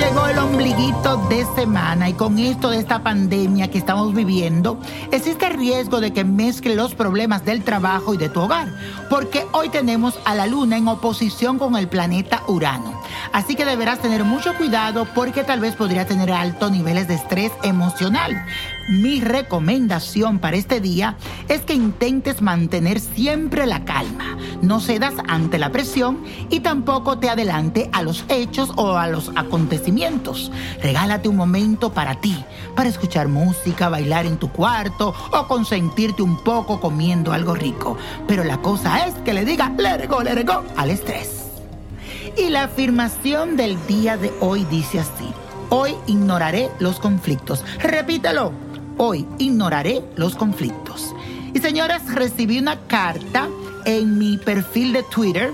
Llegó el ombliguito de semana y con esto de esta pandemia que estamos viviendo, existe riesgo de que mezcle los problemas del trabajo y de tu hogar, porque hoy tenemos a la luna en oposición con el planeta Urano. Así que deberás tener mucho cuidado porque tal vez podría tener altos niveles de estrés emocional. Mi recomendación para este día es que intentes mantener siempre la calma, no cedas ante la presión y tampoco te adelante a los hechos o a los acontecimientos. Regálate un momento para ti, para escuchar música, bailar en tu cuarto o consentirte un poco comiendo algo rico. Pero la cosa es que le diga, let let go al estrés. Y la afirmación del día de hoy dice así, hoy ignoraré los conflictos. Repítelo, hoy ignoraré los conflictos. Y señoras, recibí una carta en mi perfil de Twitter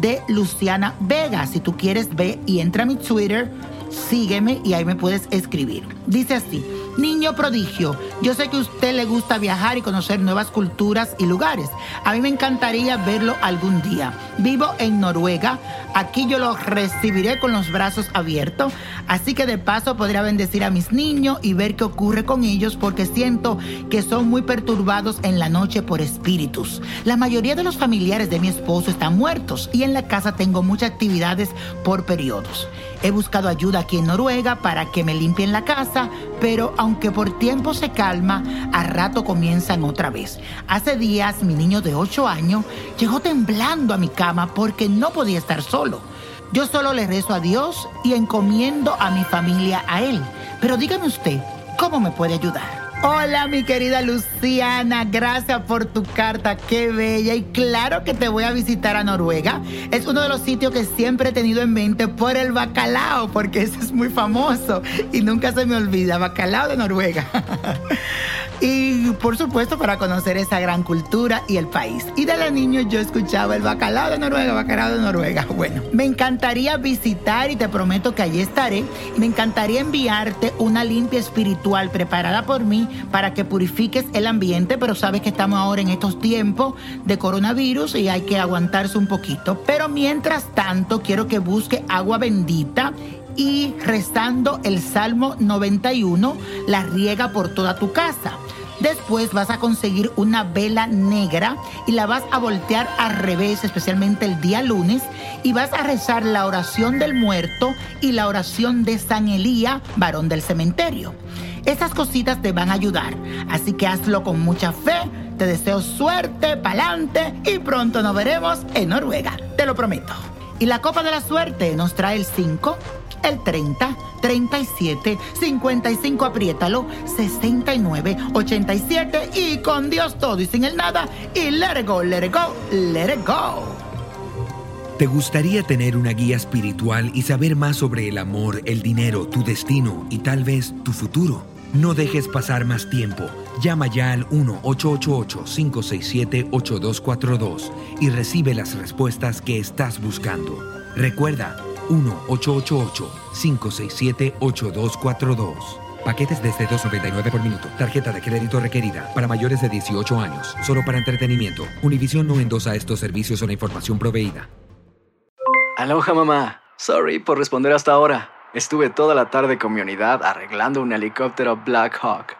de Luciana Vega. Si tú quieres, ve y entra a mi Twitter, sígueme y ahí me puedes escribir. Dice así. Niño prodigio, yo sé que a usted le gusta viajar y conocer nuevas culturas y lugares. A mí me encantaría verlo algún día. Vivo en Noruega, aquí yo lo recibiré con los brazos abiertos, así que de paso podría bendecir a mis niños y ver qué ocurre con ellos porque siento que son muy perturbados en la noche por espíritus. La mayoría de los familiares de mi esposo están muertos y en la casa tengo muchas actividades por periodos. He buscado ayuda aquí en Noruega para que me limpien la casa, pero aunque por tiempo se calma, a rato comienzan otra vez. Hace días mi niño de 8 años llegó temblando a mi cama porque no podía estar solo. Yo solo le rezo a Dios y encomiendo a mi familia a Él. Pero dígame usted, ¿cómo me puede ayudar? Hola mi querida Luciana, gracias por tu carta, qué bella y claro que te voy a visitar a Noruega. Es uno de los sitios que siempre he tenido en mente por el bacalao, porque ese es muy famoso y nunca se me olvida, bacalao de Noruega. y por supuesto para conocer esa gran cultura y el país. Y de la niño yo escuchaba el bacalao de Noruega, bacalao de Noruega. Bueno, me encantaría visitar y te prometo que allí estaré. Me encantaría enviarte una limpia espiritual preparada por mí para que purifiques el ambiente, pero sabes que estamos ahora en estos tiempos de coronavirus y hay que aguantarse un poquito. Pero mientras tanto, quiero que busque agua bendita y rezando el Salmo 91, la riega por toda tu casa. Después vas a conseguir una vela negra y la vas a voltear al revés, especialmente el día lunes, y vas a rezar la oración del muerto y la oración de San Elías, varón del cementerio. Estas cositas te van a ayudar, así que hazlo con mucha fe. Te deseo suerte, pa'lante y pronto nos veremos en Noruega, te lo prometo. Y la copa de la suerte nos trae el 5, el 30, 37, 55, apriétalo, 69, 87 y con Dios todo y sin el nada y let it go, let it go, let it go. ¿Te gustaría tener una guía espiritual y saber más sobre el amor, el dinero, tu destino y tal vez tu futuro? No dejes pasar más tiempo. Llama ya al 1-888-567-8242 y recibe las respuestas que estás buscando. Recuerda, 1-888-567-8242. Paquetes desde 2.99 por minuto. Tarjeta de crédito requerida para mayores de 18 años. Solo para entretenimiento. Univision no endosa estos servicios o la información proveída. Aloha mamá. Sorry por responder hasta ahora. Estuve toda la tarde con mi unidad arreglando un helicóptero Black Hawk.